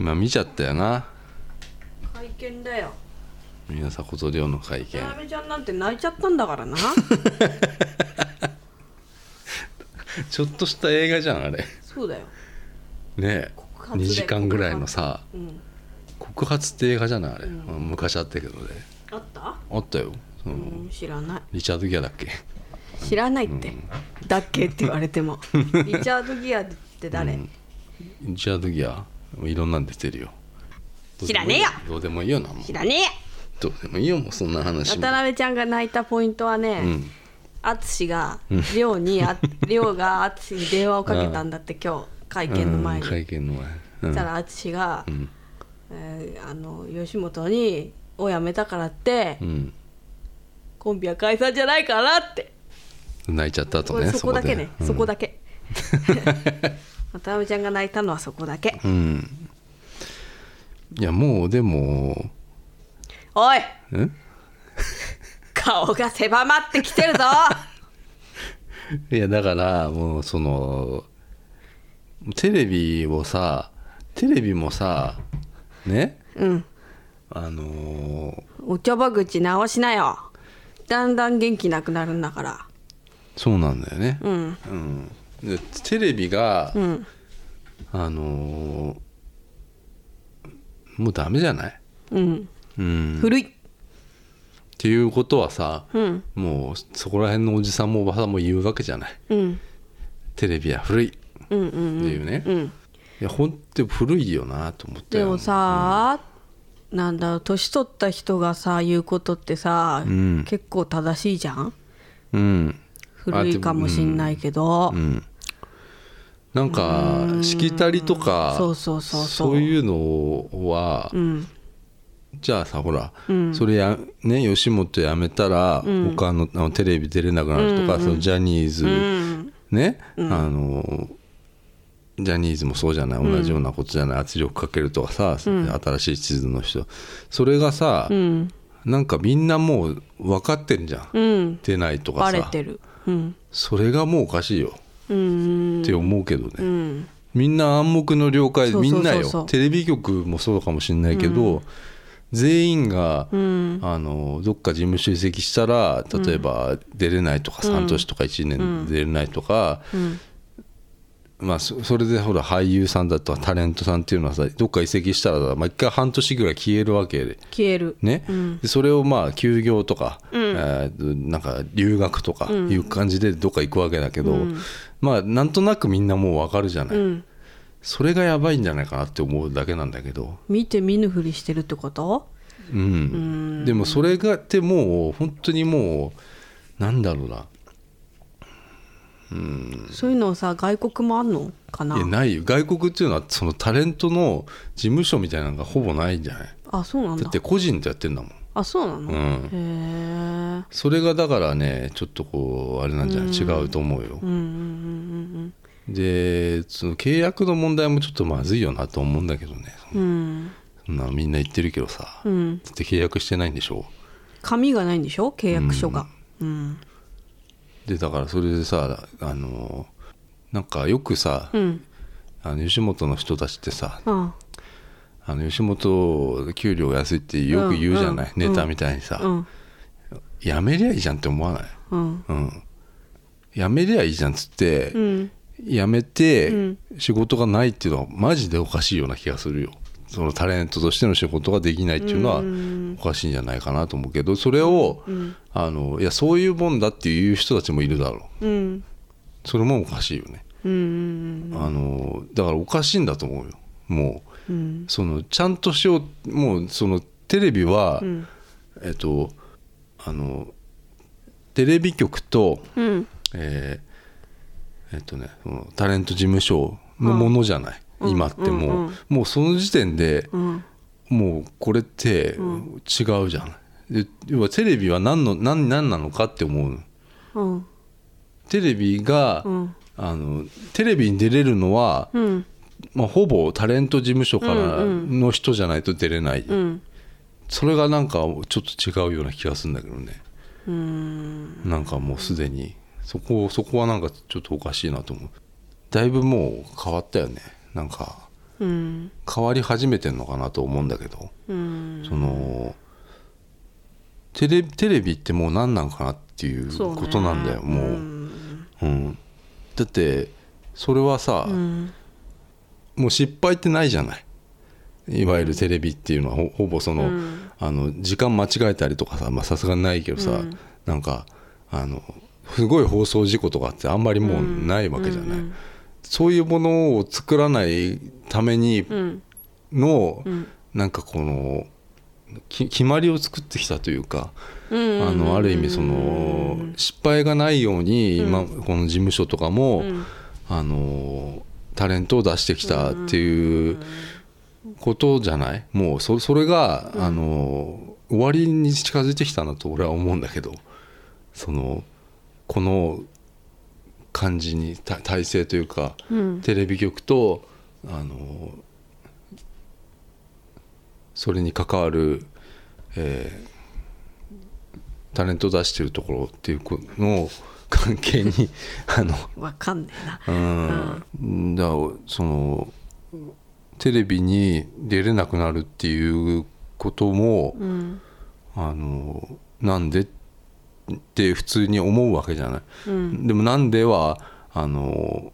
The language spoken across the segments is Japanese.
今見ちゃったよな。会見だよ。宮迫と亮の会見。渡辺ちゃんなんて泣いちゃったんだからな。ちょっとした映画じゃんあれ。そうだよ。ね告発だ2よ時間ぐらいのさうん告発って映画じゃないあれ、昔あったけどね。あった？あったよ。その、うん知らない。リチャード・ギアだっけ？知らないって、だっけ？って言われても。リチャード・ギアって誰、リチャード・ギア？いろんなん出てるよ。知らねえよ。どうでもいいよなも。う知らねえよ。どうでもいいよもうそんな話。も渡辺ちゃんが泣いたポイントはね、うん。淳が亮にあ亮が淳に電話をかけたんだって 今日会見の前に、うん会見の前、うん。そしたら淳が、ん。えーあの吉本にを辞めたからって、うん、コンビは解散じゃないからって。泣いちゃったとねそこだけね。で。そこだけ 渡辺ちゃんが泣いたのはそこだけ。うん、うんいやもうでもおい。ん顔が狭まってきてるぞ。いやだからもうそのテレビをさテレビもさね？うん。あのーお茶葉口直しなよ。だんだん元気なくなるんだから。そうなんだよね、うん。うん。でテレビが、うん。あのーもうダメじゃない、うん。うん、っ古い。ていうことはさ、うん。もうそこら辺のおじさんもおばさんも言うわけじゃない。うん。テレビは古い。ってうんうん。いうね、いうん。やほんと古いよなと思ってでもさ、なんだろう年取った人がさ言うことってさ、ん。結構正しいじゃん？うん。古いかもしんないけど、うんなんかしきたりとかそういうのは、うん。じゃあさほら、うん。それやね吉本辞めたら、他のあのテレビ出れなくなるとか、そのジャニーズ、うんね、あのジャニーズもそうじゃない同じようなことじゃない、圧力かけるとかさ、新しい地図の人。それがさ、うん。なんかみんなもう分かってんじゃん、うん。出ないとかさ。バレてる。うん。それがもうおかしいよ。うんって思うけどね、うん。みんな暗黙の了解みんなよ。テレビ局もそうかもしれないけど、全員が、うん。あのどっか事務所移籍したら例えば出れないとか、半年とか1年出れないとか、まあ、そそれでほら俳優さんだとかタレントさんっていうのはさどっか移籍したらまあ、一回半年ぐらい消えるわけで。消える。ね。でそれをまあ休業とか、えーなんか留学とかいう感じでどっか行くわけだけど、まあなんとなくみんなもう分かるじゃない、うん。それがやばいんじゃないかなって思うだけなんだけど、見て見ぬふりしてるってこと？うん、でもそれがってもう本当にもうなんだろうな。そういうのさ外国もあんのかな？いやないよ。外国っていうのはそのタレントの事務所みたいなのがほぼないんじゃない？あそうなんだ。だって個人でやってんだもん。あそうなの、うん。へえそれがだからねちょっとこうあれなんじゃない？違うと思うよ、うんうんうんでその契約の問題もちょっとまずいよなと思うんだけどね。うん。うんそんなみんな言ってるけどさ、うん。だって契約してないんでしょ？紙がないんでしょ？契約書が。うん。でだからそれでさあのなんかよくさ、うん。あの吉本の人たちってさああの吉本給料安いってよく言うじゃない、ネタみたいにさ、うん。やめりゃいいじゃんって思わない、うん。うん、やめりゃいいじゃんっつって、うんやめてうん。仕事がないっていうのはマジでおかしいような気がするよ。そのタレントとしての仕事ができないっていうのはおかしいんじゃないかなと思うけどそれを、あのいやそういうもんだっていう人たちもいるだろう。うん。それもおかしいよね、うん。あのだからおかしいんだと思うよ。もううん。そのちゃんとしようもうそのテレビは、ん。えっとあのテレビ局と、うん。えーえっとねタレント事務所のものじゃない、今ってもう、うんうんもうその時点で、うん。もうこれって違うじゃん、で要はテレビは何の何何なのかって思ううん。テレビが、うん。あのテレビに出れるのは、うん。まあ、ほぼタレント事務所からの人じゃないと出れない、うん。それがなんかちょっと違うような気がするんだけどね。うん。なんかもうすでにそこそこはなんかちょっとおかしいなと思う。だいぶもう変わったよね。なんかうん変わり始めてんのかなと思うんだけど、うん。そのテレテレビってもう何なんかなっていうことなんだよもう、うん。うん。だってそれはさ、うん。もう失敗ってないじゃない。いわゆるテレビっていうのはほほぼその,、うん。あの時間間違えたりとかさまあさすがにないけどさ、うん。なんかあのすごい放送事故とかってあんまりもうないわけじゃない、うんそういうものを作らないためにうん。の、うん。なんかこのき決まりを作ってきたというか、うんあのある意味その失敗がないように今この事務所とかも、うん。あのタレントを出してきたっていうことじゃない？もうそそれが、あの終わりに近づいてきたなと俺は思うんだけどそのこの感じにた体制というか、うん。テレビ局とあのそれに関わる、えータレントを出してるところっていうこの関係に あのわかんねえな。うん、だそのテレビに出れなくなるっていうことも、うん。あのなんでって普通に思うわけじゃない、うん。でもなんではあの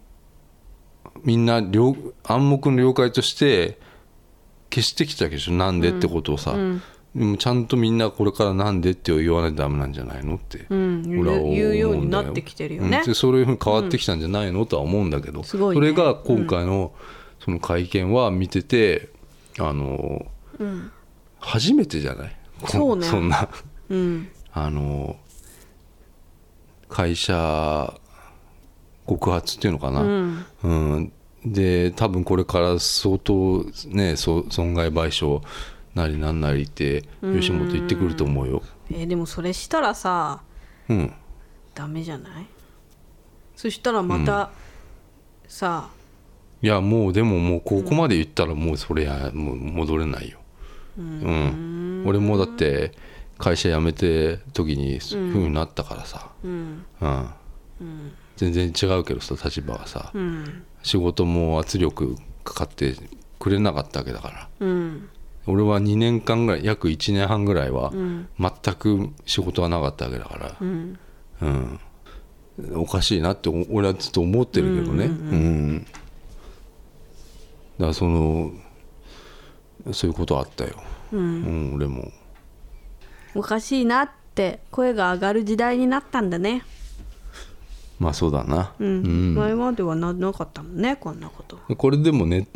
みんな了暗黙の了解として消してきたわけでしょ。なんでってことをさ、うん。でもちゃんとみんなこれからなんでって言わないとダメなんじゃないのって、うん。言う俺は思うんだ言うようになってきてるよね。うん。でそういうふうに変わってきたんじゃないの、とは思うんだけど、ね。それが今回のその会見は見ててあのうん。初めてじゃない？こそうね。そんな。うん。あの会社告発っていうのかな、うん。うん。で多分これから相当ねそ損害賠償なりなんなりって吉本言ってくると思うよ。えーでもそれしたらさうん。ダメじゃない？そしたらまた、さいやもうでももうここまで言ったらもうそれやもう戻れないよ。うん、俺もだって会社辞めて時にそういうふうになったからさ、うん。うん。全然違うけどさ立場がさ、うん。仕事も圧力かかってくれなかったわけだから。うん。俺は2年間ぐらい約1年半ぐらいはん。全く仕事がなかったわけだから、うん。うん、おかしいなってお俺はずっと思ってるけどね、うんだからそのそういうことあったよ、うん俺もおかしいなって声が上がる時代になったんだね。まあそうだな、うん、前まではななかったもんねこんなこと。これでもね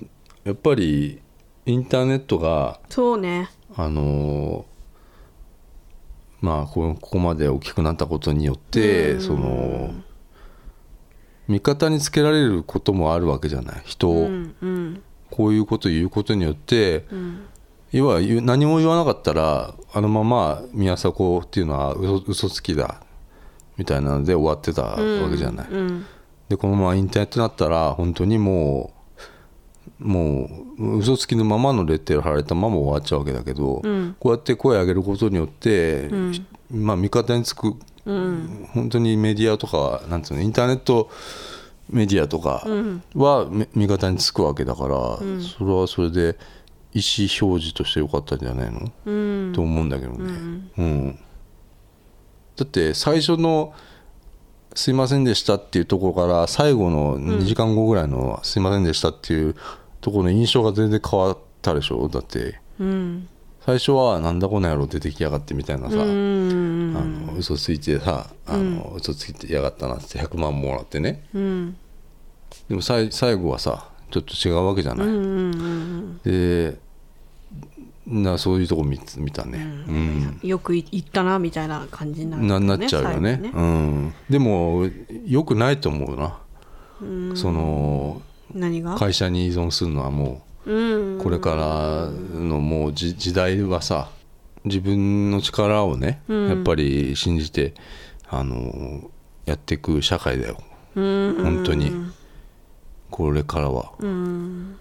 やっぱりインターネットがそうね。あのまあこここまで大きくなったことによってその味方につけられることもあるわけじゃない。人を、うんうん。こういうことを言うことによって、要は言う何も言わなかったらあのまま宮迫っていうのは嘘嘘つきだみたいなので終わってたわけじゃない。うんでこのままインターネットになったら本当にもうもう嘘つきのままのレッテル貼られたまま終わっちゃうわけだけど、ん。こうやって声を上げることによって、まあ味方につく、本当にメディアとかなんつうのインターネットメディアとかはめ味方につくわけだから、それはそれで意思表示としてよかったんじゃないの、うん。と思うんだけどね、うん。だって最初の「すいませんでした」っていうところから最後の2時間後ぐらいの「すいませんでした」っていうところの印象が全然変わったでしょ？だって。うん。最初は「なんだこの野郎出てきやがって」みたいなさ、うんあの嘘ついてさあの、嘘ついてやがったなって100万もらってね。うん。でもさい最後はさちょっと違うわけじゃない、うんうんでなそういうとこ見見たね。うん。よくい言ったなみたいな感じになる、ななっちゃうよね。最後うん、でもよくないと思うな、その何が？会社に依存するのはもうん。うこれからのもうじ時代はさ自分の力をね、やっぱり信じてあのやっていく社会だよ。うん。本当にこれからは。うん。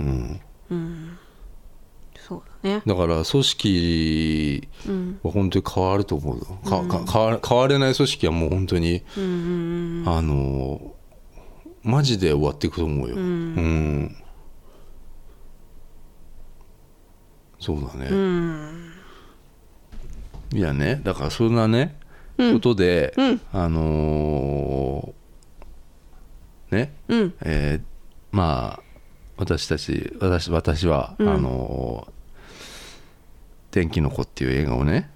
うん。うん。そうだね。だから組織は本当に変わると思う、うん、かか変われない組織はもう本当に、うん、あのマジで終わっていくと思うよ。うん、うん。そうだね、うん、いやねだからそんなね、うん、ことで、うん、あのね、うん。えーまあ私たち私私は、あのー天気の子」っていう映画をね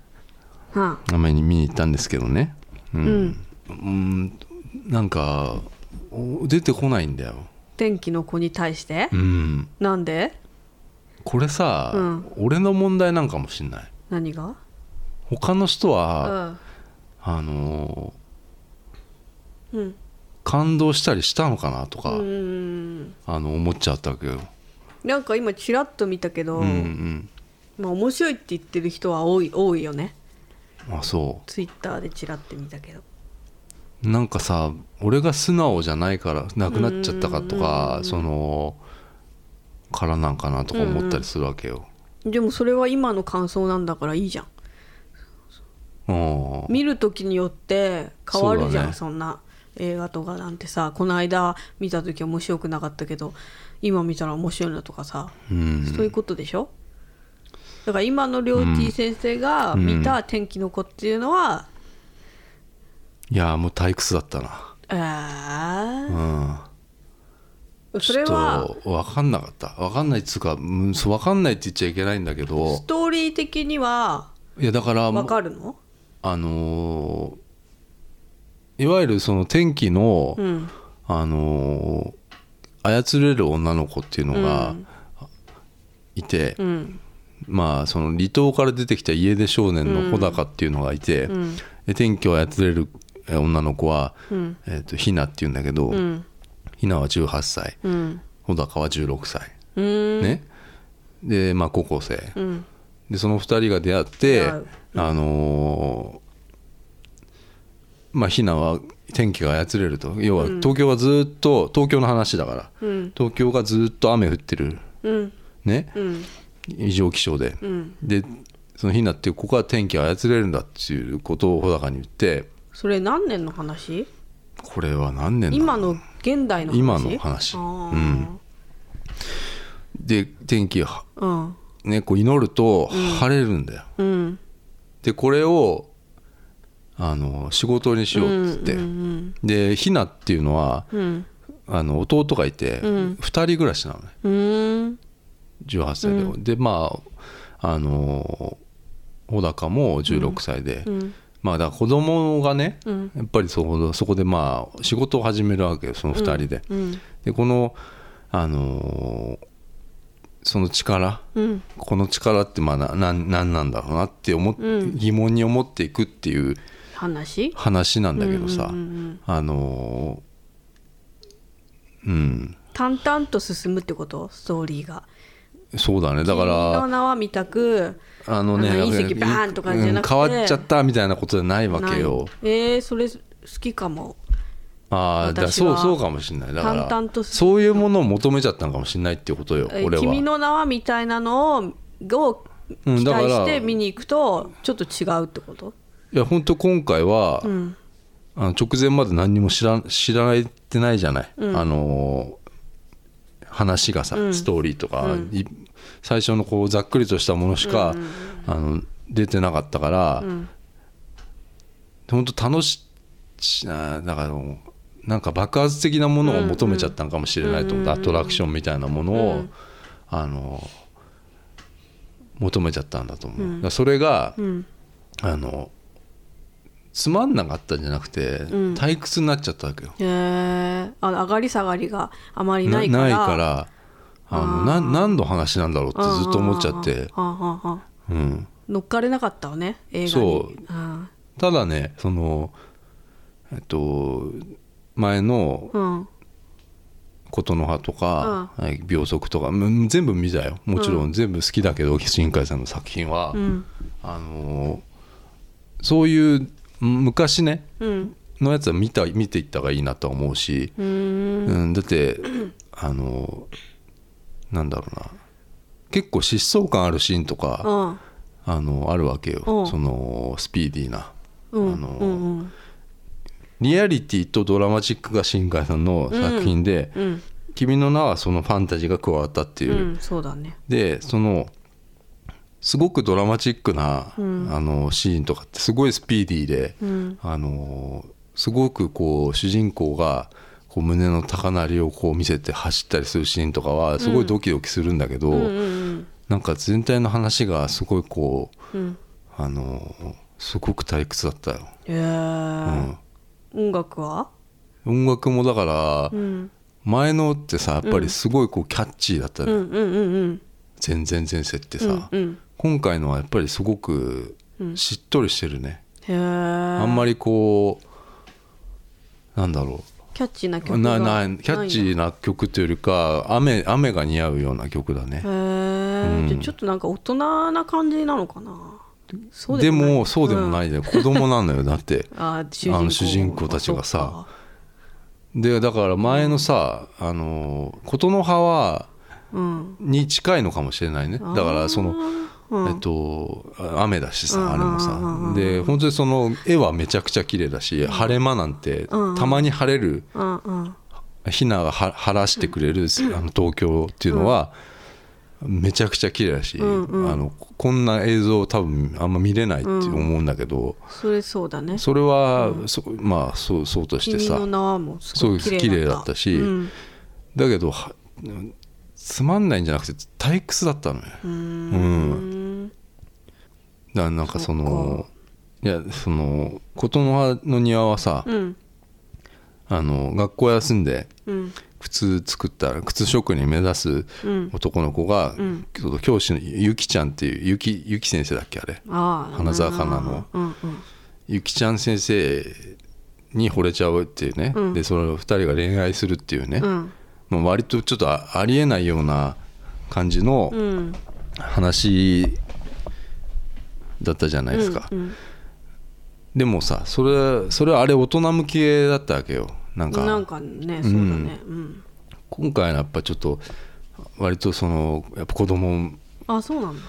はあ。まり見に行ったんですけどね。うん、うん。なんかお出てこないんだよ。天気の子に対して？うん。なんで？これさ、うん。俺の問題なんかもしんない。何が？他の人うは、ん。あのーうん感動したりしたのかなとか、うん。あの思っちゃったわけよ。なんか今ちらっと見たけど、うんうん、まあ面白いって言ってる人は多い多いよね。あそツイッターでちらって見たけど。うなんかさ俺が素直じゃないからなくなっちゃったかとかそのからなんかなとか思ったりするわけよ。でもそれは今の感想なんだからいいじゃん。うん見る時によって変わるじゃんそんな映画とかなんてさこの間見た時面白くなかったけど今見たら面白いなとかさ、うん。そういうことでしょ？だから今のりょうてぃ先生が見た「天気の子」っていうのは、いやもう退屈だったな。えうん。ー、それは分かんなかった。分かんないっつうか分かんないって言っちゃいけないんだけど。ストーリー的にはいやだからわかるの？あのーいわゆるその天気の、うん。あのー操れる女の子っていうのがいて、うん。まあその離島から出てきた家出少年の穂高っていうのがいて、ん。で天気を操れるえ女の子は、うん。えー、とひなっていうんだけど、うん。ひなは18歳うん。穂高は16歳、うん。ね。でまあ高校生、うん。でその2人が出会って、あのーまあひなは天気が操れると。要は東京はずっと東京の話だから、うん。東京がずっと雨降ってる。うん。ね、うん。異常気象で、うん。でそのひなってここは天気が操れるんだっていうことを穂高に言って。それ何年の話？これは何年だ？今の現代の話？今の話。うん。で天気がうん。ねこう祈ると晴れるんだよ、うん。でこれをあの仕事にしようっつって、うんでひなっていうのはうん。あの弟がいて、2人暮らしなのね。うん。18歳で、でまああの穂高も16歳で、うん。まあだから子供がね、うん。やっぱりそこそこでまあ仕事を始めるわけよその2人で。うん。でこのあのその力うん。この力ってまあななんなんなんだろうなって思っ、疑問に思っていくっていう話？話なんだけどさ、うんうんうんあのうん。淡々と進むってこと？ストーリーが。そうだね。だか君のら名は見たくあのね隕石バーンとかじゃなくて。うん変わっちゃったみたいなことじゃないわけよ。えー、それ好きかも。ああだそうそうかもしれない。だから淡々とすそういうものを求めちゃったのかもしれないっていうことよえ俺は。君の名はみたいなのをを期待して見に行くとちょっと違うってこと？いや本当今回は、うん。あの直前まで何にも知ら知られてないじゃない、あのー話がさ、ストーリーとか、い最初のこうざっくりとしたものしか、あの出てなかったから、本当楽しなだからなんか爆発的なものを求めちゃったのかもしれないと思って、アトラクションみたいなものを、あの求めちゃったんだと思う、それが、ん。あのつまんなかったんじゃなくて、退屈になっちゃったわけよ。へえあ上がり下がりがあまりないから。ないからあのな何の話なんだろうってずっと思っちゃって、うん、乗っかれなかったわね映画に。そう。あただねそのえっと前のあうん。琴の葉とか、はい秒速とかうん全部見たよ。もちろん全部好きだけど新海さんの作品は、うん。あのそういう昔ねうん。のやつは見た見ていった方がいいなとは思うし、うーん。うん、だってあのなんだろうな。結構疾走感あるシーンとか、うん。あのあるわけよ、うん。そのスピーディーな、うん。あのうんうんリアリティとドラマチックが新海さんの作品で「うん。君の名は」そのファンタジーが加わったっていう。う、ん。そうだね。でそのすごくドラマチックな、うん。あのシーンとかってすごいスピーディーで、うん。あのすごくこう主人公がこう胸の高鳴りをこう見せて走ったりするシーンとかはすごいドキドキするんだけど、うん。うんなんか全体の話がすごいこううん。うんあのすごく退屈だったよ、へえ音楽は？音楽もだからうん。前のってさやっぱりすごいこうキャッチーだったね、うんうんうんうん。全然前世ってさ、うんうん今回のはやっぱりすごくうん。しっとりしてるね、へえあんまりこうなんだろキャッチーなう曲がななキャッチーな曲というよりか雨雨が似合うような曲だね。へえ、うん。ちょっとなんか大人な感じなのかな？でもそうでもないいで、子供なんだよ。だって。あ主人公。あの主人公たちがさ。でだから前のさ、あの琴の葉はうん。に近いのかもしれないね。だからその、うん。えっとあ雨だしさ、うんあれもうんうん。さうんで本当にその絵はめちゃくちゃ綺麗だし、晴れ間なんて、うんたまに晴れるひながは晴らしてくれる、あの東京っていうのは、めちゃくちゃ綺麗だし、うんうん。あのこんな映像多分あんま見れないって思うんだけど、それそうだね。それは、そまあそうそうとしてさそう綺麗だった。しうん。だけどはつまんないんじゃなくて退屈だったのよ。うーんだからなんかそのいやその琴の葉の庭はさ、うん。あの学校休んでうん。靴作ったら靴職人目指すうん。男の子が、ん。ちょっと教師のゆきちゃんっていうゆきゆき先生だっけあれ？花澤香菜の。うんうんゆきちゃん先生に惚れちゃうっていうね、うん。でその2人が恋愛するっていうね、うん。まあ、割とちょっとあありえないような感じのうん。話だったじゃないですか、うんでもさそれそれはあれ大人向けだったわけよ。なんか。なんかねそうだね。うん。今回のやっぱちょっと割とそのやっぱ子供あそうなんだ。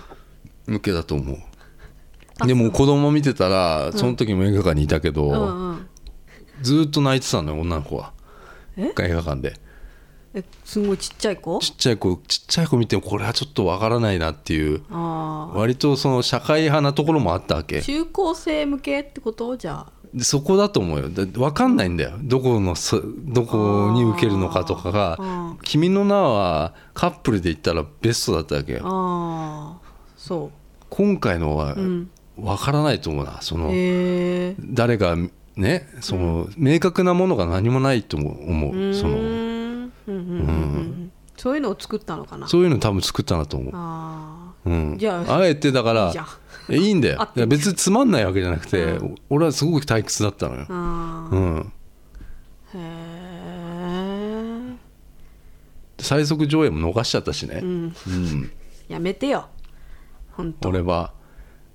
向けだと思う。でも子供見てたらその時も映画館にいたけど、うんうん。ずーっと泣いてたのよ女の子は。え？映画館でえすごいちっちゃい子？ちっちゃい子ちっちゃい子見てもこれはちょっとわからないなっていう。割とその社会派なところもあったわけ。中高生向けってこと？じゃあ。でそこだと思うよ。だ分かんないんだよ。どこのそどこに受けるのかとかが。あ「君の名はカップルで言ったらベストだったわけよ。ああそ今回のは分からないと思うな。その誰がねその明確なものが何もないと思う。そのそういうのを作ったのかな。そういうの多分作ったなと思う。あうん。じゃああえてだからいいん。だよ。別につまんないわけじゃなくて、う俺はすごく退屈だったのよ。うん、へえ最速上映も逃しちゃったしね、うん。うん。やめてよ。本当。俺は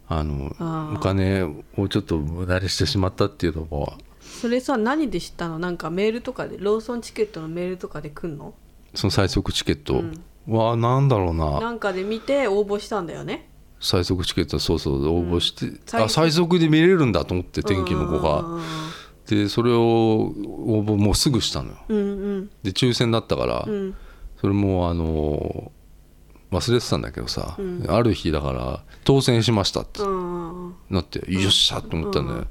あのお金をちょっと無駄にしてしまったっていうのもそれさ何で知ったの？なんかメールとかでローソンチケットのメールとかで来んの？その最速チケット。うん。はなんだろうな。なんかで見て応募したんだよね？最速チケットそうそう応募して、最あ最速。で見れるんだと思って天気の子が。でそれを応募もうすぐしたのよ。うんうん。で抽選だったから、うん。それもあの忘れてたんだけどさ、うん。ある日だから当選しましたってうんなって、よっしゃと思ったんだよ、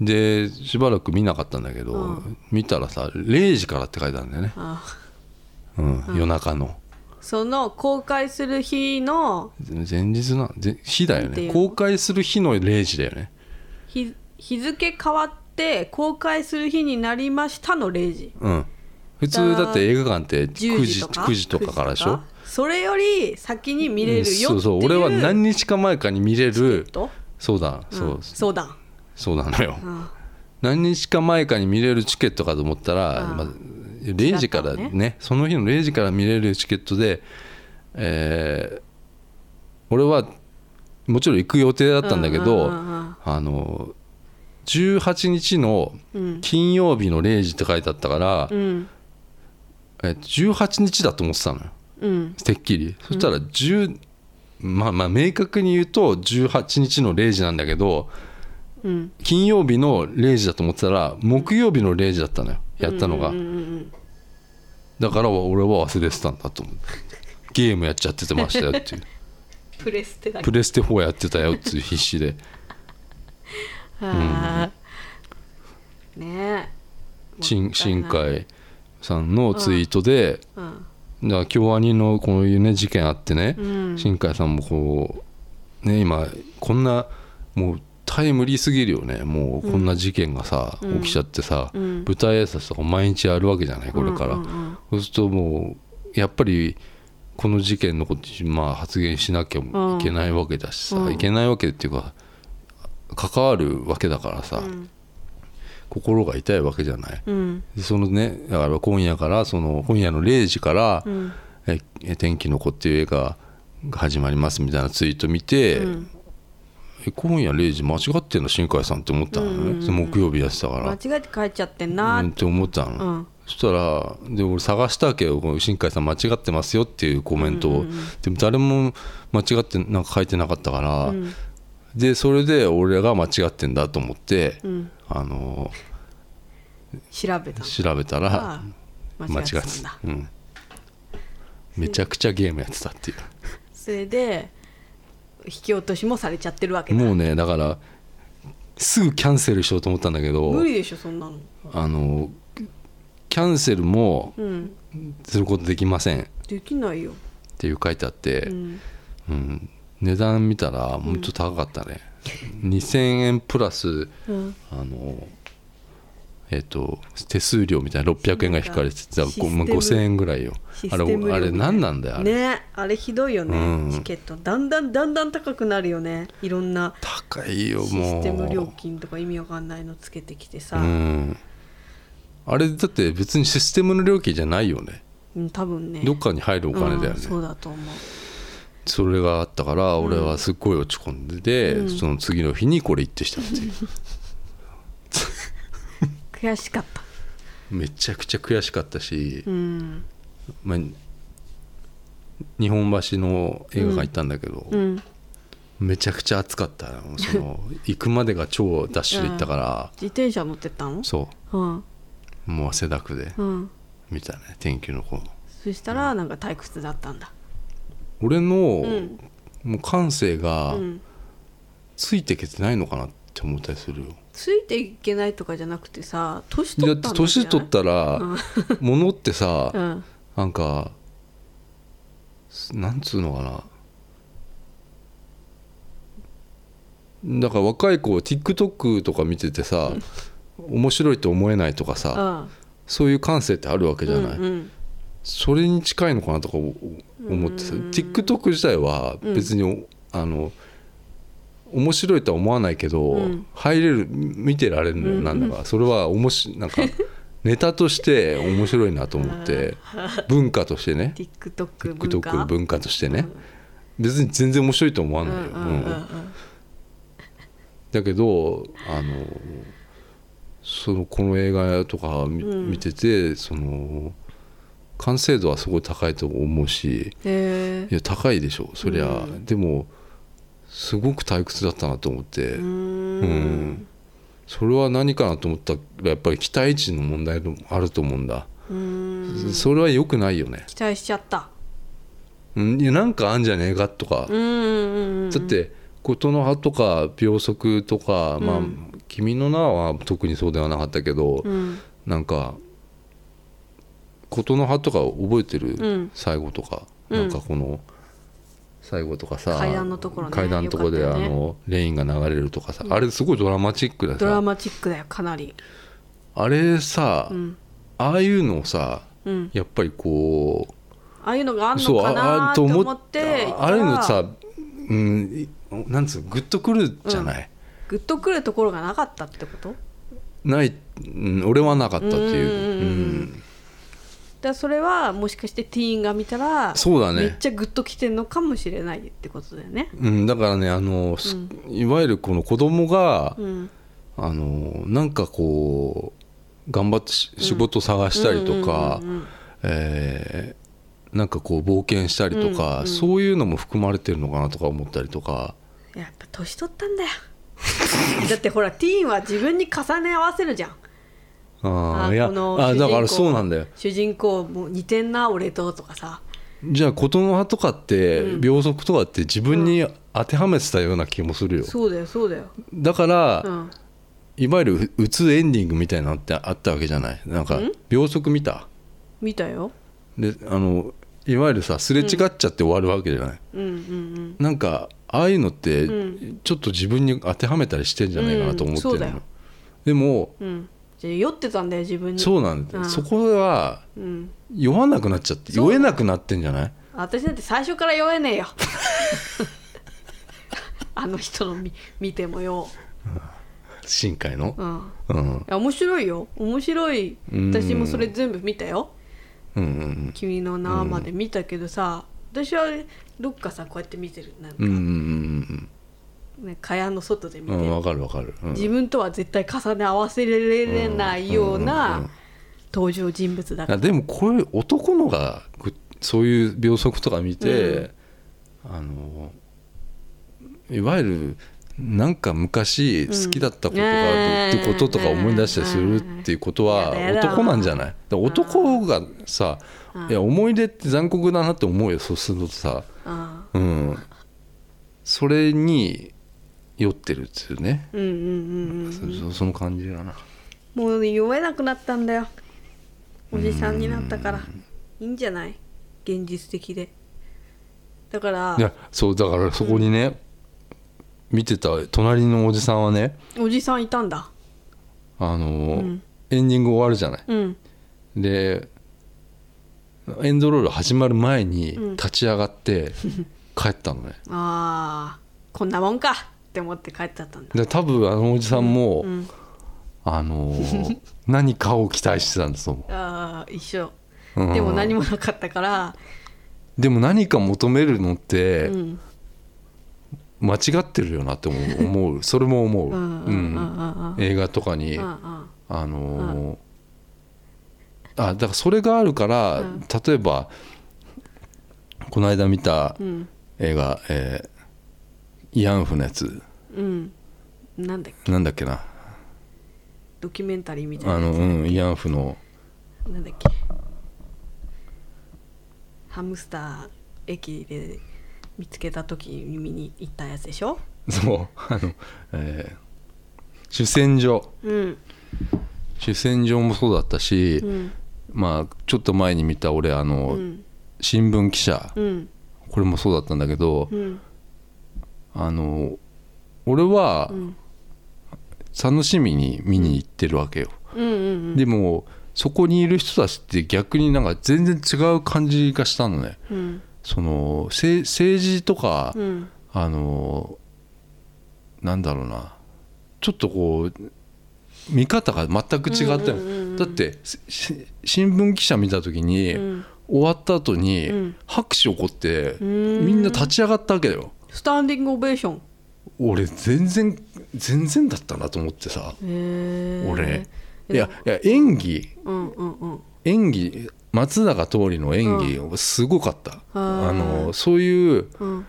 でしばらく見なかったんだけど、うん。見たらさ0時からって書いてあるんだよね、あうん夜中の。その公開する日の前日なぜ日だよね。公開する日の0時だよね。日日付変わって公開する日になりましたの0時うん。普通だって映画館って9 10時時とか？9時とかからでしょ？9時とか？それより先に見れるよっていうそうそう。俺は何日か前かに見れるとそうだそう、うんそうだそうなのよ、ん。何日か前かに見れるチケットかと思ったら、うん。まあ、0時からね違ったのその日の0時から見れるチケットで、えー俺はもちろん行く予定だったんだけど、うんうんうんあの18日のうん。金曜日の0時って書いてあったから、うん。えっと18日だと思ってたのよ。うん。てっきり。そしたら10、まあまあ明確に言うと18日の0時なんだけどうん金曜日の0時だと思ってたら木曜日の0時だったのよ。やったのが、うんうんうんだから俺は忘れてたんだと思うゲームやっちゃっててましたよっていう。プレステプレステ4やってたよっつう必死で。は あねえ。新新海さんのツイートで、うん。だから京アニのこういうね事件あってね、うん。新海さんもこうね今こんなもうタイムリーすぎるよね。もうこんな事件がさ、うん。起きちゃってさ、うん。舞台挨拶とか毎日やるわけじゃないこれから、うん。うんうんそうするともうやっぱりこの事件のことにまあ発言しなきゃいけないわけだしさ、うん。いけないわけっていうか関わるわけだからさ、うん。心が痛いわけじゃない。そのねだから今夜からその今夜の0時からうん「ええ天気の子」っていう映画が始まりますみたいなツイート見て、うんえ今夜0時間違ってんの？新海さんって思ったのね、木曜日やってたから、間違えて帰っちゃってんうな、んって思ったの、うん。そしたらで俺探したけど新海さん間違ってますよっていうコメントを、でも誰も間違ってなんか書いてなかったから、うん。でそれで俺が間違ってんだと思って、うん。あの調べた。の調べたら間違ってた、うん、めちゃくちゃゲームやってたっていう。それで引き落としもされちゃってるわけだ。もうねだからすぐキャンセルしようと思ったんだけど無理でしょそんなの。あのキャンセルもうん。することできません。っできないよ、ていう書いてあって、うん、うん。値段見たらもうちょっと高かったね、2000円プラスうん、あのえっ、と手数料みたいな600円が引かれててシステムもう5000円ぐらいよ。シあれあれ何なんだよあれ、ねあれひどいよね、うん。チケット。だんだんだんだん高くなるよね。いろんな高いよシもう。ステム料金とか意味わかんないのつけてきてさ、うん。あれだって別にシステムの料金じゃないよね。うん、多分ね。どっかに入るお金だよね、うんそうだと思う。それがあったから俺はすっごい落ち込んでて、うん。その次の日にこれ行ってしたっていう 悔しかった。めちゃくちゃ悔しかったし、うん。まあ、日本橋の映画館行ったんだけど、うん。めちゃくちゃ暑かった。その 行くまでが超ダッシュで行ったから、自転車乗ってったの？そう。ん。うもう汗だくでうん。見たね天気の子そしたらなんか退屈だったんだ。俺の、ん。もう感性がうん。ついてけてないのかなって思ったりするよついていけないとかじゃなくてさ年取った年取ったらら、物ってさ、うん。なんかなんつうのかな。だから若い子 TikTok とか見ててさ面白いと思えないとかさあそういう感性ってあるわけじゃない、うんうん。それに近いのかなとかお思ってさ TikTok 自体は別にお、あの面白いとは思わないけど、うん。入れる見てられるのよ、なんだか。それはおもしなんかネタとして面白いなと思って文化としてね。TikTok 文化？TikTok の文化としてね、別に全然面白いと思わないよ、うんうんうんうん。うんだけどあのそのこの映画とか見,、ててその完成度はすごい高いと思うしいや高いでしょそりゃ、うん。でもすごく退屈だったなと思って、うん。ん。それは何かなと思ったらやっぱり期待値の問題もあると思うんだ、うーん。それは良くないよね、期待しちゃった。うん、いやなんかあんじゃねえかとか、だって琴の葉とか秒速とか、まあうん「君の名は」特にそうではなかったけど、うん。なんか琴の葉とか覚えてる、うん。最後とか、うん。なんかこの最後とかさ階段のところね。階段のところで、ね。あのレインが流れるとかさ、あれすごいドラマチックでドラさマチックだよかなり。あれさ、うん。ああいうのをさうん。やっぱりこうああいうのがあんそうのかなと思ってあああいうのさうんいなんつうのグッとくるじゃない、グッとくるところがなかったってこと？ない、うん、俺はなかったっていう。うんうんうん。うんだそれはもしかしてティーンが見たらそうだね。めっちゃグッときてんのかもしれないってことだよね。うん、だからねあの、すいわゆるこの子供が、うん。あのなんかこう頑張ってし仕事探したりとかうんうんうんうん。えーなんかこう冒険したりとか、そういうのも含まれてるのかなとか思ったりとか。やっぱ年取ったんだよ。だってほらティーンは自分に重ね合わせるじゃんあーいやあだからそうなんだよ。主人公も似てんな俺ととかさ。じゃあ琴ノ葉とかってうん。秒速とかって自分に当てはめてたような気もするよ。そうだよそうだよ。だから、うん。いわゆるうつエンディングみたいなのってあったわけじゃない？なんかん？秒速見た？見たよ。であのいわゆるさすれ違っちゃって終わるわけじゃない、うんうんなんかああいうのってうん。ちょっと自分に当てはめたりしてんじゃないかなと思ってるの、うんでもうん酔ってたんだよ自分に。そうなんだよ、うん。そこはうん。酔わなくなっちゃってそう酔えなくなってんじゃない？私だって最初から酔えねえよ。あの人の見見てもよ、深海の？うん、いうん。や面白いよ。面白い。うん私もそれ全部見たよ。うんうん「君の名」まで見たけどさ、私はどっかさこうやって見てる。なんか、うんうんうんね、蚊帳の外で見て。る、うんうんわかるわかる、うん。自分とは絶対重ね合わせられないよううんうんうんな登場人物だから。あでもこういう男のがそういう秒速とか見て、あのいわゆるなんか昔好きだったことがあるってこととか思い出したりするっていうことは男なんじゃない？男がさいや思い出って残酷だなって思うよそうするとさ。あうん。それに酔ってるっていうね、うんうんうんうんその感じだな。もう酔えなくなったんだよ。おじさんになったから。いいんじゃない？現実的で。だから。いやそうだからそこにね、見てた隣のおじさんはね。おじさんいたんだ。あのーうん。エンディング終わるじゃない。うん。でエンドロール始まる前にうん。立ち上がって帰ったのね、ああこんなもんかって思って帰っちゃったんだ。で多分あのおじさんも、うんあのー 何かを期待してたんですと思ああ一緒。う、うん。でも何もなかったから。でも何か求めるのってうん。間違ってるよなって思う思う。それも思う、うん映画とかに、あのーあだからそれがあるから、うん。例えばこの間見たうん。映画、えー慰安婦のやつ。うん。なんだっけ？なんだっけな。ドキュメンタリーみたいなあの、うん、慰安婦の。なんだっけ？ハムスター駅で見つけた時に見に行ったやつでしょ？そう。あの、えー主戦場。うん。主戦場もそうだったし、うん。まあちょっと前に見た俺あうの、ん。新聞記者。うん。これもそうだったんだけど、うんあの俺はうん。楽しみに見に行ってるわけよ、うんうんでもそこにいる人たちって逆になんか全然違う感じがしたのね。うん。そのせ政治とか、うん。あのなんだろうな。ちょっとこう見方が全く違ったよ、うんうんうんうん。だってし新聞記者見た時に、うん。終わった後にうん。拍手起こって、ん。みんな立ち上がったわけだよスタンディングオベーション。俺全然全然だったなと思ってさ。俺。いやいや演技。うんうんうん。演技松坂桃李の演技すごかった、うんあのそういううん。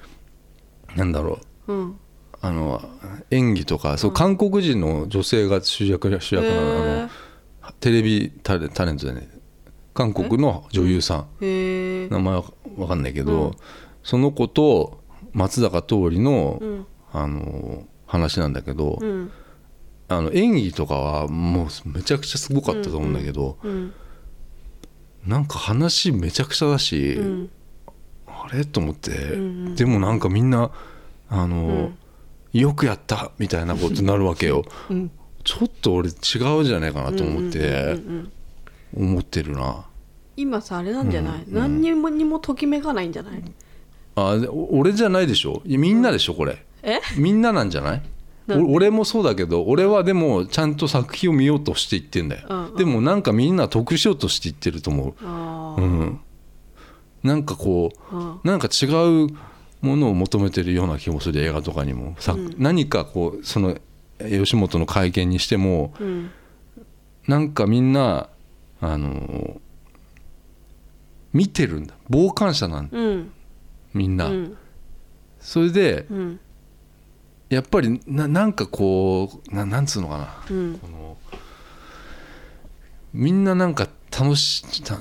なんだろう。うん。あの演技とかそう韓国人の女性が主役主役なの。あへのテレビタレタレントでね韓国の女優さん。名前は分かんないけど、うん。その子と松坂桃李の,、うん。あの話なんだけど、うん。あの演技とかはもうめちゃくちゃすごかったと思うんだけど、うん。なんか話めちゃくちゃだし、うん。あれ？と思って、でもなんかみんなあの、ん。よくやったみたいなことになるわけよ。うん。ちょっと俺違うじゃないかなと思って、思ってるな。今さあれなんじゃない、何にもにもときめかないんじゃない？あ俺じゃないでしょ？みんなでしょこれ。え？みんななんじゃない？俺もそうだけど俺はでもちゃんと作品を見ようとしていってんだよ、うんうん。でもなんかみんな得しようとしていってると思う。うん、なんかこう、うん。なんか違うものを求めてるような気もする映画とかにも。さ、何かこうその吉本の会見にしてもうん。なんかみんなあの見てるんだ。傍観者なんだ。うんみんな、うん。それでうん。やっぱりななんかこうななんつうのかな。うん。このみんななんか楽した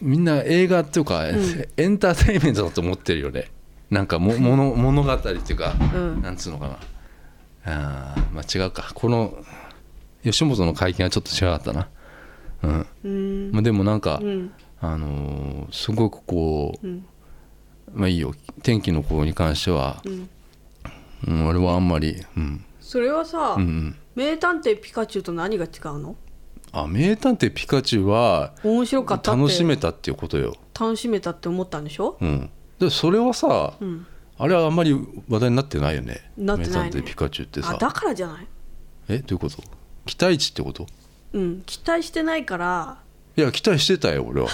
みんな映画っていうか、エンターテインメントだと思ってるよね。なんかも物物語っていうか、うん。なんつうのかな。あーまあ違うか。この吉本の会見はちょっと違かったな。うん。うん。まあ、でもなんか、うん。あのーすごくこう、うんまあいいよ。天気の子に関しては、うん。うん、俺はあんまり。うん。それはさ、うんうん。名探偵ピカチュウと何が違うの？あ名探偵ピカチュウは面白かった楽しめたっていうことよ、楽しめたって思ったんでしょ？うん、でそれはさ、うん。あれはあんまり話題になってないよね。なってないね。名探偵ピカチュウってさ。あだからじゃない？えどういうこと？期待値ってこと？うん。期待してないからいや期待してたよ俺は。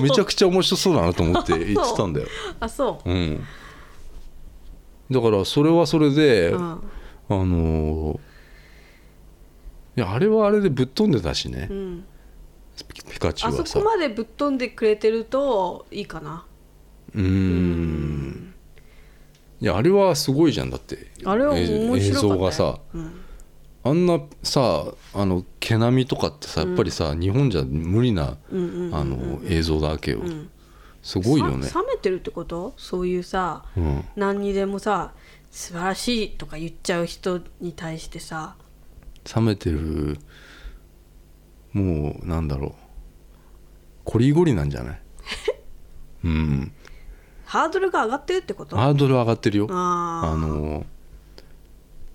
めちゃくちゃ面白そうだなと思って言ってたんだよ。あそう。ん。だからそれはそれで、う、うん。あのーいやあれはあれでぶっ飛んでたしね、うん、ピピカチュあウはさ。そこまでぶっ飛んでくれてるといいかな。うーん。いやあれはすごいじゃんだって。あれは面白かったよ。映像がさ。うんあんなさあの毛並みとかってさやっぱりさ、日本じゃ無理な、あの映像だわけよ、ん。すごいよね。さ冷めてるってこと？そういうさうん。何にでもさ素晴らしいとか言っちゃう人に対してさ。冷めてるもうなんだろう。こりごりなんじゃない？うん。ハードルが上がってるってこと？ハードル上がってるよ。ああの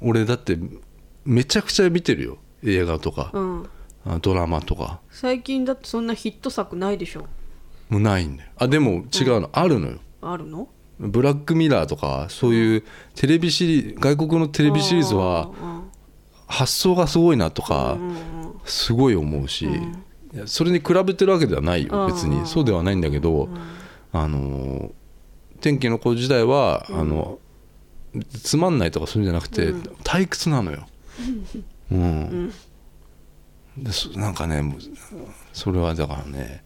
俺だってめちゃくちゃ見てるよ。映画とか。あ、うん。あドラマとか。最近だってそんなヒット作ないでしょ。もうないんだよ。あでも違うの、あるのよ。あるの？ブラックミラーとかそういうテレビシリー外国のテレビシリーズは発想がすごいなとかうんうんうん。すごい思うし、いやそれに比べてるわけではないよ。別に。そうではないんだけど、あの天気の子時代は、あのつまんないとかそういうんじゃなくて、退屈なのよ。うん。でそなんかねそれはだからね、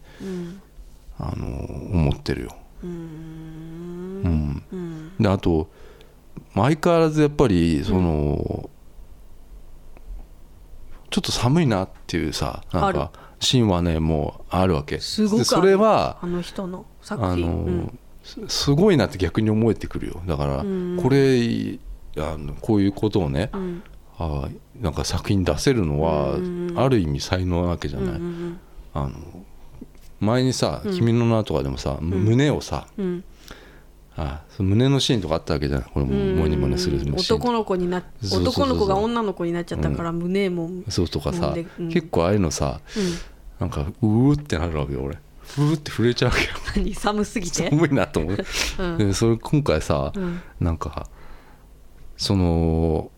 あの思ってるよ。うん。であと相変わらずやっぱりその、ちょっと寒いなっていうさなんあかシーンはねもうあるわけ。すごくそれはあの人の作あの、品うん。すすごいなって逆に思えてくるよ。だから、これあのこういうことをね、んあなんか作品出せるのは、ある意味才能なわけじゃない、うんあの前にさ「君の名」とかでもさ、胸をさ、うん。あその胸のシーンとかあったわけじゃない？これもモニモニする男の子にな男の子が女の子になっちゃったから胸もそうとかさ、うん。結構ああいうのさ、なんかうーってなるわけよ俺。うーって震えちゃうわけよ。何？寒すぎて？寒いなと思う、でそれ今回さ、ん。なんかその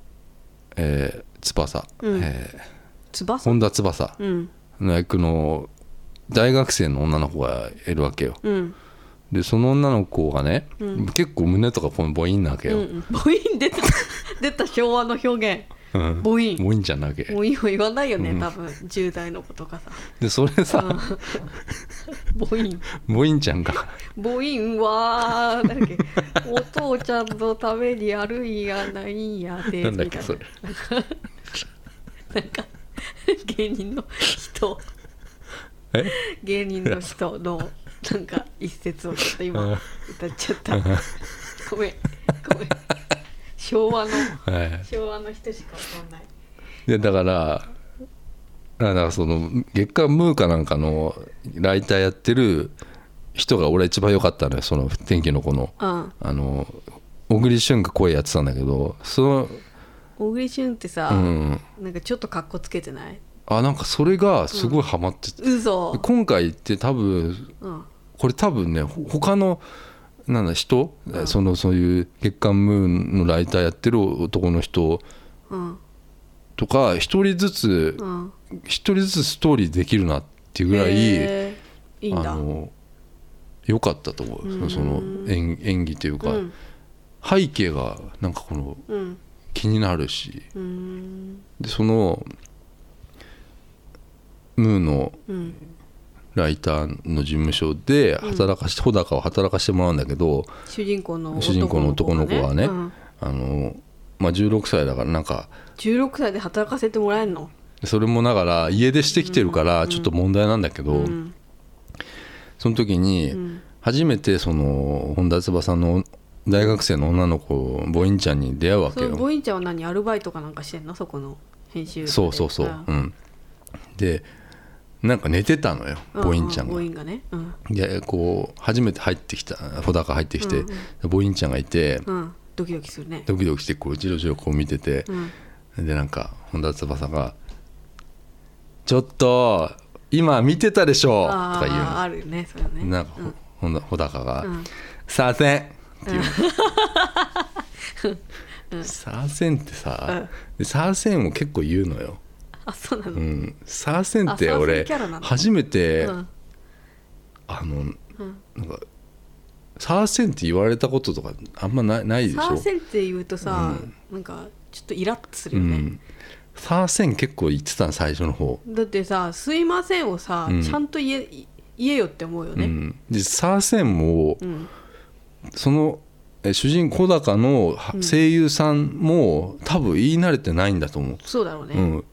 えー、翼、うん。えー翼？本田翼。うん。の役の大学生の女の子がいるわけよ。うん。でその女の子がね、結構胸とかボインなわけよ、うん母音出た出た昭和の表現うん。母音ボインちゃんなわけ母音を言わないよね多分。10代の子とかさ。でそれさ、母音ボイン。ちゃんが母音はだっけ。お父ちゃんのために歩いやないんやでなんだっけそれな。んか芸人の人。え？芸人の人のなんか一節をちょっと今うん歌っちゃった。ごめん。ごめん昭和のはい。昭和の人しかわかんない。でだからだからその月刊ムーかなんかのライターやってる人が俺一番良かったのよその天気の子の。うん。あの小栗旬が声やってたんだけどその小栗旬ってさ、うん。なんかちょっと格好つけてない？あなんかそれがすごいハマってて、嘘。今回って多分うん。これ多分ねほ他のなんだ人、そのそういう月刊ムーのライターやってる男の人うん。とか一人ずつうん。一人ずつストーリーできるなっていうぐらい、いあの良かったと思う。その演演技というか、うん。背景がなんかこのうん。気になるし。うん。でそのムーのうんライターの事務所で働かして、穂高を働かしてもらうんだけど主人公の主人公の男の子がね、うん。あのまあ、16歳だからなんか16歳で働かせてもらえんの？それもながら家出してきてるからちょっと問題なんだけど、うん。その時にん。初めてその本田翼の大学生の女の子ボインちゃんに出会うわけよ。ボインちゃんは何？アルバイトかなんかしてんの？そこの編集そうそうそう、ん。うん、でなんか寝てたのよボインちゃんが。うん。でこう初めて入ってきた穂高入ってきて、うんボインちゃんがいてうん。ドキドキするね。ドキドキしてこうじろじろこう見ててう、ん。でなんか本田翼が「ちょっと今見てたでしょ」とあか言うああるよねそれはね。のなんかうん。ほんだ穂高がうん「さあせん」って言うの。さあせんってさ、でさあせんを結構言うのよ。あそうなの？うん、サーセン俺キャラなんだ。初めて、うん。あのうん。なんかサーセンって言われたこととかあんまないないでしょ？サーセンって言うとさなんかちょっとイラッとするよね。うん、サーセン結構言ってたの最初の方、だってさ「すいません」をさうん。ちゃんと言え言えよって思うよね。うん、でサーセンもうん。そのえ主人公高のは声優さんも多分言い慣れてないんだと思う、そうだろうね。うん、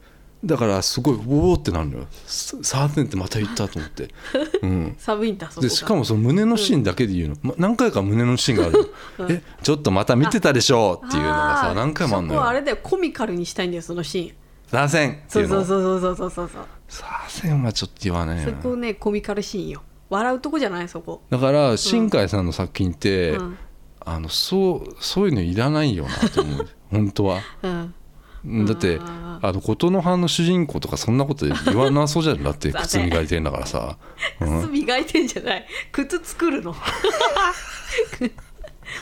だからすごいおおってなるのよ。ササーセンってまた言ったと思って、うん、寒いんだそでしかもその胸のシーンだけで言うの、ま何回か胸のシーンがあるの。えちょっとまた見てたでしょっていうのがさ何回もあるのよ。そこはあれだよコミカルにしたいんだよそのシーン。サーセンってそいううのそうそうそうそうそうそうサーセンはちょっと言わないそな。こねコミカルシーンよ。笑うとこじゃないそこ。だから新海さんの作品って、うん。あのそうそういうのいらないよなと思う。本当は。うんだってああの琴の葉の主人公とかそんなこと言わなそうじゃん。だって 靴磨いてんだからさ、うん。靴磨いてんじゃない？靴作るの？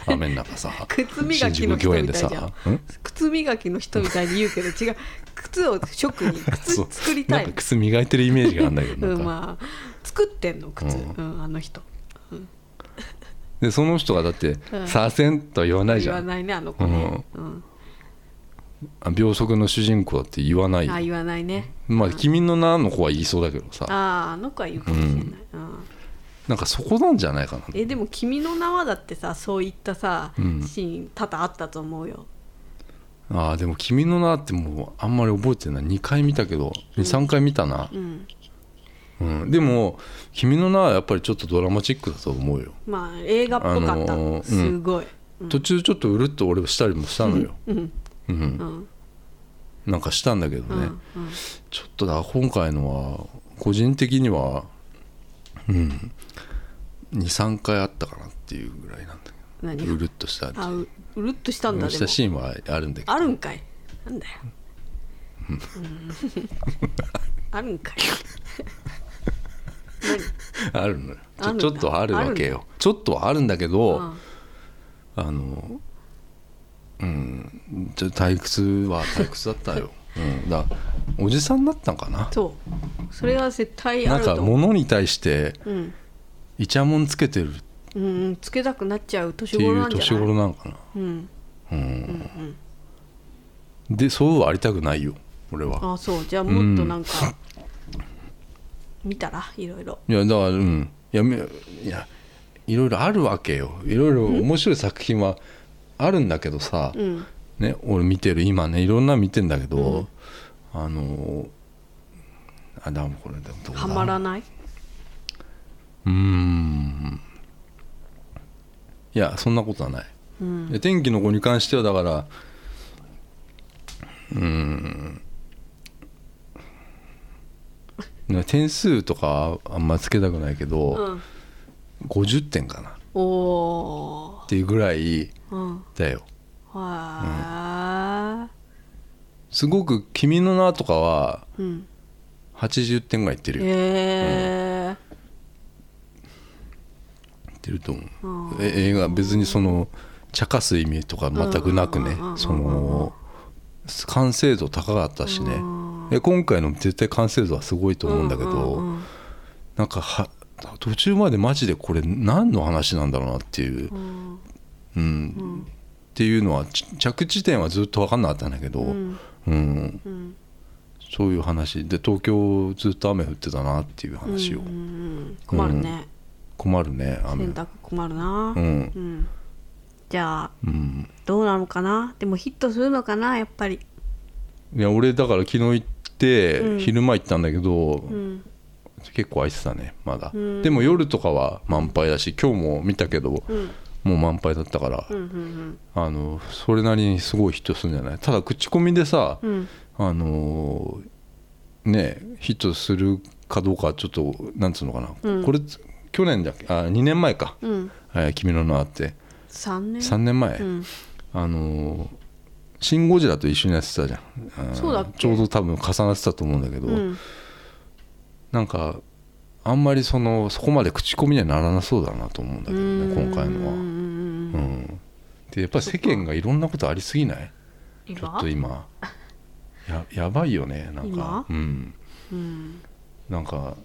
雨の中さ。靴磨きの人みたいじゃん。うん？靴磨きの人みたいに言うけど違う。靴を職に靴作りたない靴磨いてるイメージがあるんだけどうんまあ作ってんの靴、ううんあの人。でその人がだって「うん。サーセン」とは言わないじゃん。言わないねあの子ね、うん。あ秒速の主人公だって言わない。よあ言わないね。まあ「君の名」の子は言いそうだけどさ。あああの子は言うかもしれない、うん。なんかそこなんじゃないかなえでも「君の名は」だってさそういったさ、うん。シーン多々あったと思うよ。ああでも「君の名」ってもうあんまり覚えてない。2回見たけど23回見たな、うん。うん、でも「君の名」はやっぱりちょっとドラマチックだと思うよ、まあ映画っぽかった、あのーすごい、途中ちょっとうるっと俺したりもしたのよ、うんうん。うんなんかしたんだけどね、ちょっとだ今回のは個人的にはうん。23回あったかなっていうぐらいなんだけ何どうるっとしたあううるっとしたんだしたシーンはあるんだけど。あるんかい。なんだよ、うん。あるんかい。あるのよ。ちょっとあるわけあよちょっとはあるんだけど、何、あのうん。ちょっと退屈は退屈だったよ、うん、だからおじさんだったんかな。そう。それは絶対なんかあると思う。物に対してうん。イチャモンつけてる。っうんうん。つけたくなっちゃう年てい頃なじゃうん年頃ないな。のかなうんでそうはありたくないよ。俺は。あそう。じゃあもっとなんか、見たら？いろいろ。いやだからうん。いやめいやいろいろあるわけよ。いろいろ面白い作品はあるんだけどさ、うん。ね、俺見てる今ねいろんなの見てんだけど、あのあだもこれでもどうだ？はまらない？うーん。いやそんなことはない、うん。で天気の子に関してはだからうーん。ね点数とかはあんまつけたくないけど、うん。50点かな。っおおていうぐらいーうん。だよはすごく「君の名」とかはーうん。80点ぐらいいってるよ、いへえってると思う、映画別にその茶化す意味とか全くなくね。うんうんうんうんその完成度高かったしね。今回の絶対完成度はすごいと思うんだけど、うんうんなんかは途中までマジでこれ何の話なんだろうなっていう、うん。うんっていうのはち着地点はずっと分かんなかったんだけど、うん。そういう話。で東京ずっと雨降ってたなっていう話を、困るね。困るね雨。洗濯困るな。うん。うん。じゃあうん。どうなのかな？でもヒットするのかな？やっぱり。いや俺だから昨日行って、うん。昼間行ったんだけど、うん。結構空いてたねまだ。うん。でも夜とかは満杯だし今日も見たけどうんもう満杯だったから。うんうんあのそれなりにすごいヒットするんじゃない？ただ口コミでさうん。うんあのーねヒットするかどうかちょっとなんつうのかな、うん。これ去年だっけ？あ2年前か。うん「えー君の名は」って。3年？3年前、うん。あのーシン・ゴジラ」と一緒にやってたじゃん。そうだちょうど多分重なってたと思うんだけど、うんなんかあんまりそのそこまで口コミにはならなそうだなと思うんだけどね今回のは。うん。うんうん、でやっぱり世間がいろんなことありすぎない？ちょっ今と今。ややばいよねなんか。今？うん。うん。なんか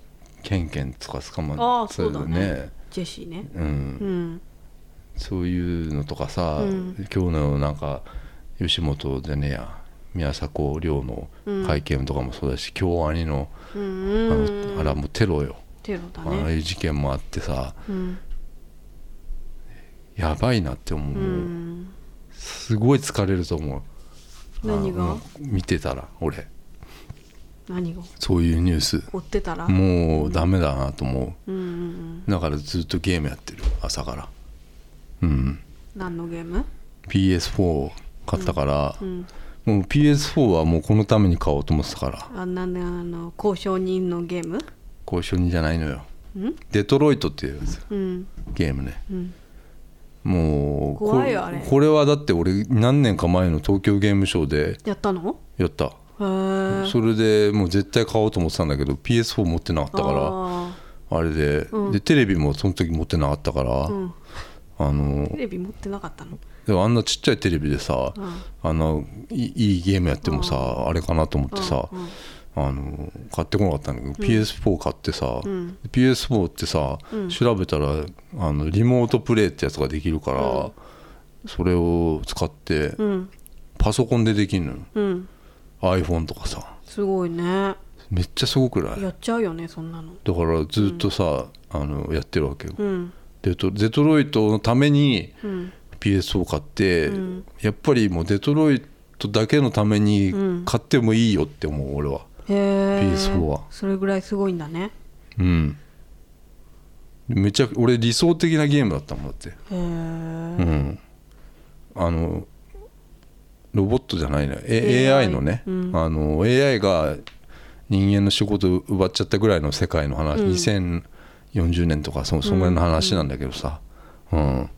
ケンケンとか捕まああそうだね。ねジェシーね。うん。うん。そういうのとかさ、うん。今日のなんか吉本じゃねえや宮迫亮の会見とかもそうだし、京アニのうあん。のあれはもうテロよ、テロだああいねう事件もあってさうん。やばいなって思う、うんすごい疲れると思う。何が？見てたら俺。何が？そういうニュース。追ってたら？もうダメだなと思う。んうんうん。うだからずっとゲームやってる朝から。うん。何のゲーム？PS4 買ったから、うん。もう PS4 はもうこのために買おうと思ってたから。あなんであの交渉人のゲーム？交渉人じゃないのよ。うん？デトロイトっていうやつ。うん。ゲームね。うん。もうこ怖いよあれ。これはだって俺何年か前の東京ゲームショウでやったの？やった。それでもう絶対買おうと思ってたんだけど PS4 持ってなかったからああれで,、うん。でテレビもその時持ってなかったから、あのテレビ持ってなかったの？でもあんなちっちゃいテレビでさ、うん。あのいいゲームやってもさ、あれかなと思ってさ、うんあの買ってこなかったんだけど、PS4 買ってさ、ん。PS4 ってさ、うん。調べたらあのリモートプレイってやつができるから、それを使ってうん。パソコンでできるのよ。うん。iPhone とかさ。すごいね。めっちゃすごくない？やっちゃうよねそんなの。だからずっとさ、あのやってるわけよ、うん。デトロイトのためにうん。PS を買って、うん。やっぱりもうデトロイトだけのためにうん。買ってもいいよって思う俺はへえ PS4 はそれぐらいすごいんだね。うん。めちゃ俺理想的なゲームだったもんだって。へえうん。あのロボットじゃないね、A、AI AI のね、うん。あの AI が人間の仕事を奪っちゃったぐらいの世界の話、うん。2040年とかそそのぐらいの話なんだけどさ、うん。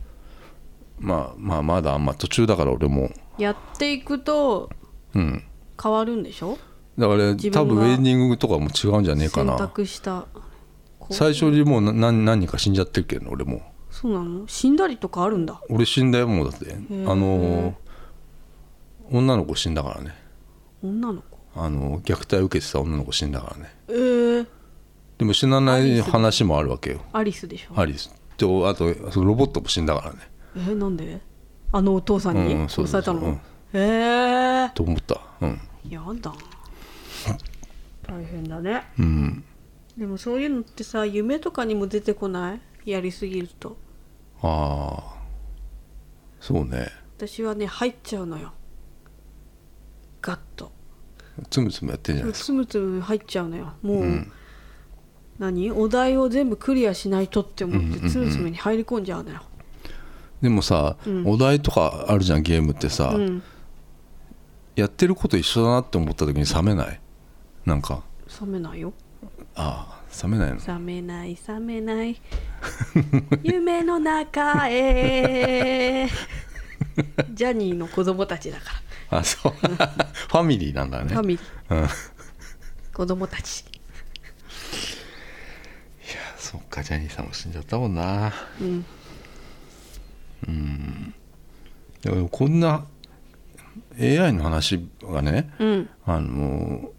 まあまあまだあんま途中だから俺も。やっていくとうん。変わるんでしょ？だから多分ウェディングとかも違うんじゃねえか選な択した。こう最初にもうな何何人か死んじゃってるけど俺も。そうなの？死んだりとかあるんだ？俺死んだよもうだって。ー。あの女の子死んだからね。女の子？あの虐待受けてた女の子死んだからね。えー、でも死なない話もあるわけよ。アリス？でしょ？アリス。とあとそのロボットも死んだからね。えー、なんで？あのお父さんに殺されたの、ええと思った。うん。ー、やだ大変だね。うん。でもそういうのってさ夢とかにも出てこない？やりすぎると。ああそうね。私はね入っちゃうのよ。ガッと。つむつむやってんじゃないですつむつむ入っちゃうのよ。もう、何？お題を全部クリアしないとって思ってつむつむに入り込んじゃうのよ、かでもさ、お題とかあるじゃんゲームってさ、うん。やってること一緒だなって思った時に冷めない？なんか。冷めないよ。ああ冷めないの？冷めない冷めない。夢の中へ。ジャニーの子供たちだかあそう。ファミリーなんだら、ね。ファミリー。うん。子供たち。そっかジャニーさんも死んじゃったもんな。うん。でもこんな AI の話がねうん。あの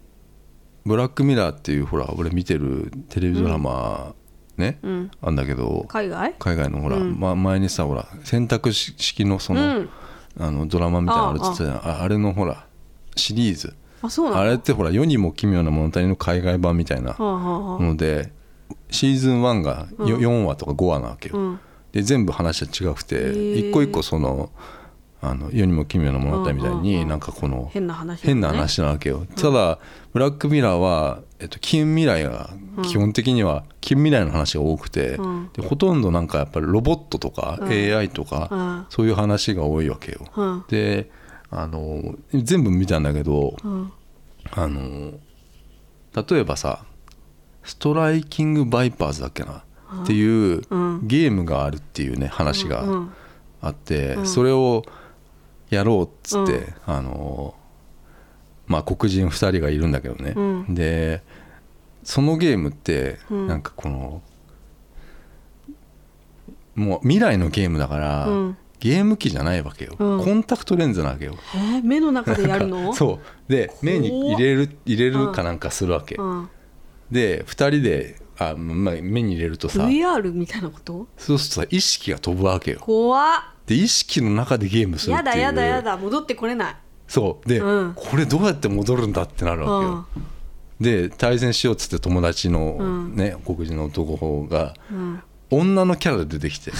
ブラックミラーっていうほら俺見てるテレビドラマね、うん。あんだけど海外？海外のほら、うん。ま、前にさほら選択式のその,、うん。あのドラマみたいなのあるっつってたああれのほらシリーズ。あそうあれってほら世にも奇妙な物語の海外版みたいなのでシーズン1がようん。4話とか5話なわけよ、うん。で全部話は違くて一個一個そのあの世にも奇妙な物語みたいに、なんかこの変な話、変な話なわけよ、ただブラックミラーは、えっと、近未来が基本的には近未来の話が多くて、うん。でほとんどなんかやっぱりロボットとかうん。AI とか、うん。そういう話が多いわけよ、うん。であの全部見たんだけどうん。あの例えばさ「 Striking Vipers」だっけな？っていううん。ゲームがあるっていうね話がうん。あって、うん。それをやろうっつって、うん。あのまあ黒人2人がいるんだけどね、うん。でそのゲームってうん。なんかこの、もう未来のゲームだから、うん。ゲーム機じゃないわけよ、うん。コンタクトレンズなわけよ。え？ー目の中でやるの？そう。で目に入れる入れるかなんかするわけ、うん、で2人であ、まあ、目に入れるとさ。VR みたいなこと？そうするとさ意識が飛ぶわけよ。怖っ。で意識の中でゲームするっていう。やだやだやだ戻ってこれない。そう。で、うん。これどうやって戻るんだってなるわけよ、で対戦しようっつって友達のうん。ね、黒人の男がうん。女のキャラで出てきて。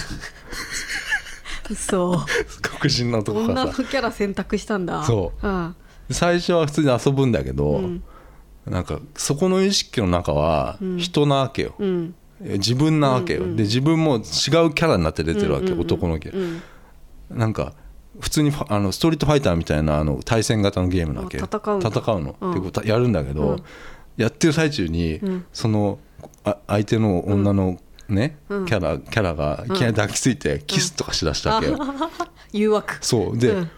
嘘。黒人の男女がさ。のキャラ選択したんだ、そう。ん、最初は普通に遊ぶんだけど、うんなんかそこの意識の中はうん。人なわけよ、うん。自分なわけよ、うんうんで自分も違うキャラになって出てるわけ、うんうんうん男のキャラ、うん。なんか普通にあのストリートファイターみたいなあの対戦型のゲームなわけあ戦うの、うん。でこうたやるんだけど、うん。やってる最中に、うん。そのあ相手の女のね、うん。キャラキャラがいきなり抱きついてキスとかしだしたわけよ、誘惑。そう。で、うん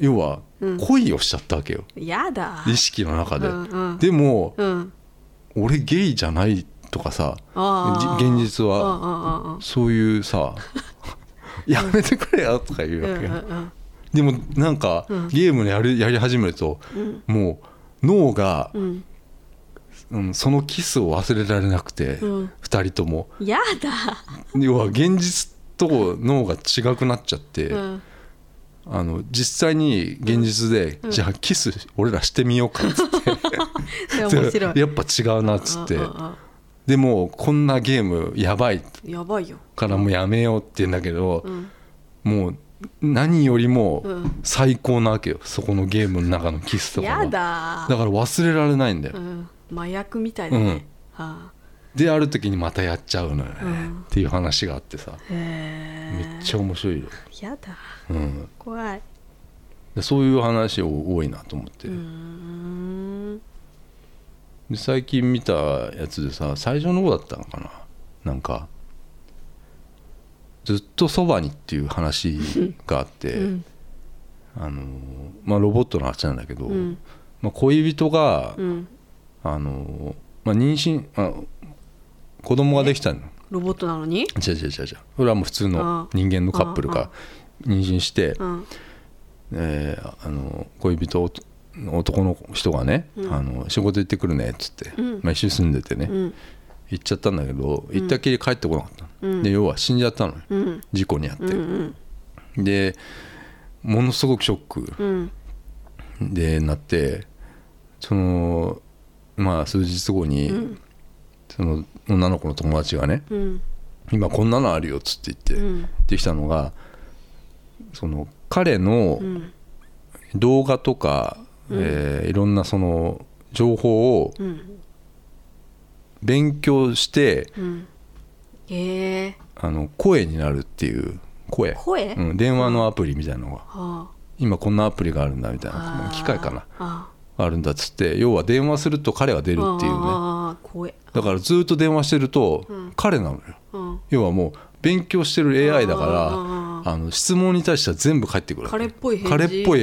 要はうん。恋をしちゃったわけよ。やだ。意識の中で、うんうん。でも、うん。俺ゲイじゃないとかさ現実はそういうさ やめてくれよとか言ううんわけよ、でもなんか、うん。ゲームやるやり始めると、うん。もう脳が、うん。うん、そのキスを忘れられなくて、うん。2人とも。やだ。要は現実と脳が違くなっちゃって、うんあの実際に現実で、じゃあキス俺らしてみようかっつって。やっぱ違うなっつって、うんうんでもこんなゲームやばい。うんやばいよ。からもうやめようって言うんだけど、うん。もう何よりもうん。最高なわけよ。そこのゲームの中のキスとかがやだだから忘れられないんだよ、うん。麻薬みたいだね。はあである時にまたやっちゃうのよね、うん。っていう話があってさ。めっちゃ面白いよ、やだ。うん、怖い。でそういう話多いなと思って、で最近見たやつでさ最初の方だったのかな。なんかずっとそばにっていう話があって、うん。あのまあロボットの話なんだけど、うん。まあ、恋人が、うん。あのまあ、妊娠あ子供ができたの。ロボットなのに？違う違う違う違う。それはもう普通の人間のカップルが妊娠して、うん。えーあの恋人の男の人がね、うん。あの仕事行ってくるねっつって、うん。まあ、一緒に住んでてね、うん。行っちゃったんだけど行ったきり帰ってこなかったで要は死んじゃったの事故にあって、うんうん。でものすごくショックうん。でなってそのまあ数日後に、うん。その女の子の友達がねうん。今こんなのあるよっつって言って、うん。できたのがその彼のうん。動画とか、えーいろんなその情報をうん。勉強してえあの声になるっていう声、声？うん、電話のアプリみたいなのが。は今こんなアプリがあるんだみたいあな機械かな。ああるんだっつって要は電話すると彼が出るっていうねあだからずっと電話してるとうん。彼なのよ。うん。要はもう勉強してる AI だあからあの質問に対しては全部返ってくる彼っぽい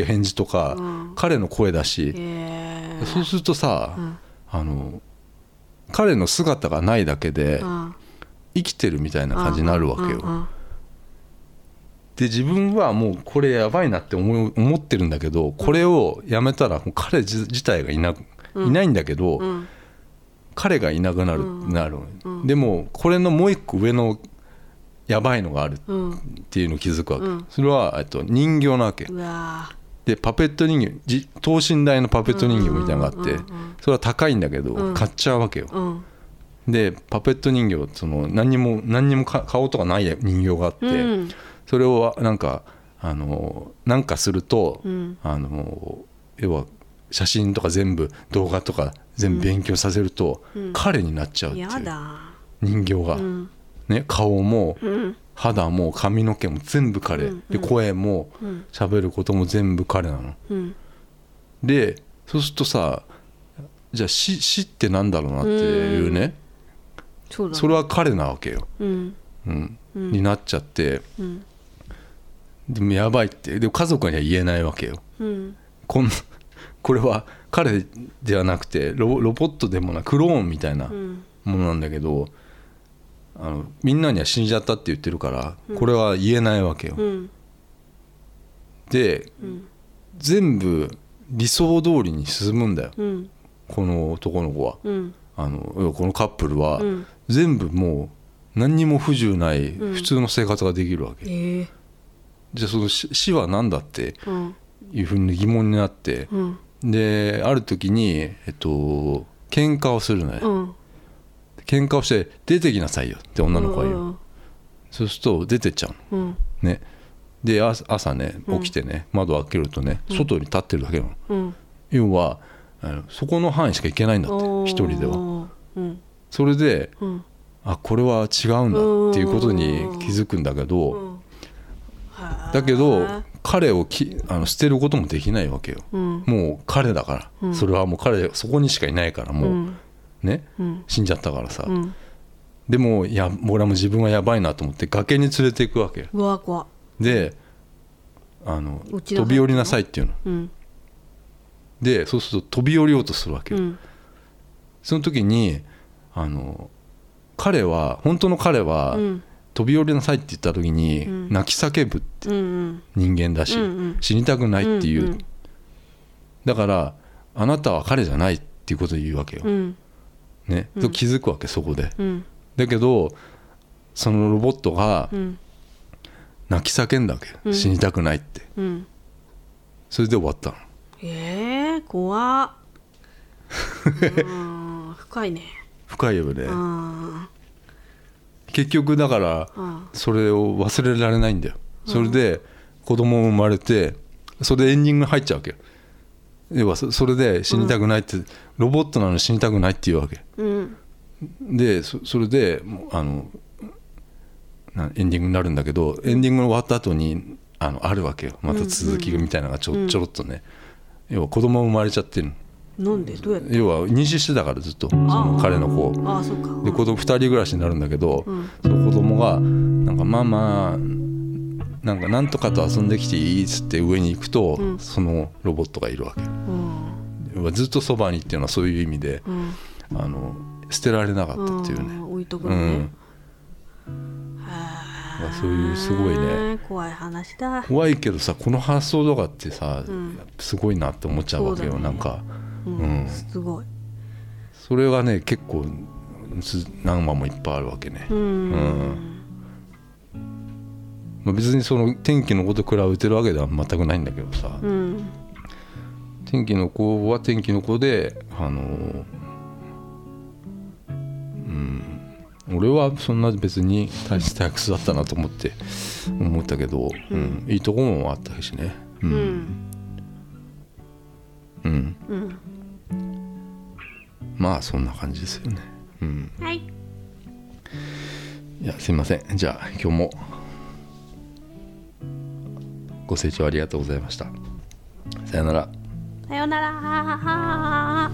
返事。とか、うん。彼の声だし、そうするとさ、うん。あの彼の姿がないだけでうん。生きてるみたいな感じになるわけよ、で自分はもうこれやばいなって思う思ってるんだけどこれをやめたら彼自自体がいな,、いないんだけど、うん彼がいなくなる,、うん。なる。うん。でもこれのもう一個上のやばいのがあるっうんていうのを気づくわけ、うん。それはえっと人形なわけ。でパペット人形じ等身大のパペット人形みたいなのがあって、うんうんそれは高いんだけど、うん。買っちゃうわけよ、うん。でパペット人形その何にも何にもか顔とかない人形があって、うん。それをなんかあのなんかすると、うん。あの要は写真とか全部動画とか全部勉強させると、うん。彼になっちゃうっていう。人形が、うん。ね、顔もうん。肌も髪の毛も全部彼、うんで声もうん。喋ることも全部彼なの。うん。でそうするとさじゃあ死死ってなんだろうなっていうね、それは彼なわけよ、うん。うん。うん。になっちゃって。うん。でもやばいって。でも家族には言えないわけよ。うん。こんこれは彼ではなくてロロボットでもなクローンみたいなうん。ものなんだけどあのみんなには死んじゃったって言ってるからこれは言えないわけよ、うん。でうん。全部理想通りに進むんだよ。うん。この男の子は。うん。あのこのカップルはうん。全部もう何にも不自由ないうん。普通の生活ができるわけ、ええ。じゃあその死死は何だってうん。いうふうに疑問になってうんである時にえっと喧嘩をするのよ、うん。喧嘩をして出てきなさいよって女の子が言う、うんそうすると出てっちゃうの。うん。ね。で朝朝ねうん起きてね、窓開けるとね外に立ってるだけなの、うん。要はあのそこの範囲しか行けないんだって一人では。うん。それでうん。あこれは違うんだっていうことに気づくんだけど、だけど彼をきあの捨てることもできないわけよ。うん。もう彼だから、うん。それはもう彼そこにしかいないからもう、うん。ね？うん。死んじゃったからさ、うん。でもいや俺はもう自分はやばいなと思って崖に連れていくわけであの飛び降りなさいっていうの。うん。でそうすると飛び降りようとするわけよ、うん。その時にあの彼は本当の彼は、うん飛び降りなさいって言った時に、うん。泣き叫ぶってうん人間だし、うんうん。死にたくないっていう、うんうん。だからあなたは彼じゃないっていうことを言うわけよ、うん。ね、うん。そう気づくわけそこで。うん。だけどそのロボットがうん。泣き叫んだわけ、うん。死にたくないって。うん。それで終わったの。ええ怖っ。うん深いね。深いよね。うん結局だからうん。それを忘れられないんだよ。それで子供も生まれてそれでエンディング入っちゃうわけよ。要はそそれで死にたくないって、ロボットなのに死にたくないって言うわけ。うん。でそそれであのなエンディングになるんだけどエンディングが終わった後にあのあるわけよ。また続きみたいなのがちょ,、うん。ちょろっとね。要は子供生まれちゃってるのなんで？どうやって？要は妊娠してたからずっとその彼の子ああそっか。で子供2人暮らしになるんだけど、うん。その子供がなんかママなんかなんとかと遊んできていいっつって上に行くと、うん。そのロボットがいるわけうん。ずっとそばにっていうのはそういう意味でうん。あの捨てられなかったっていうね、ん置いとくのね。うん、はあそういうすごいね。怖い話だ。怖いけどさこの発想とかってさ、うん。すごいなって思っちゃうわけよ、ね。なんかうん。うんすごい。それがね結構つ何話もいっぱいあるわけね、うん。うん。まあ、別にその天気の子と比べてるわけでは全くないんだけどさ、うん。天気の子は天気の子であのうん。俺はそんな別に大した役だったなと思って思ったけど、うん。いいとこもあったしね。ううんん。うん。うんまあそんな感じですよね。うん。はいいやすいません。じゃあ今日も。ご清聴ありがとうございました。さよなら。さよなら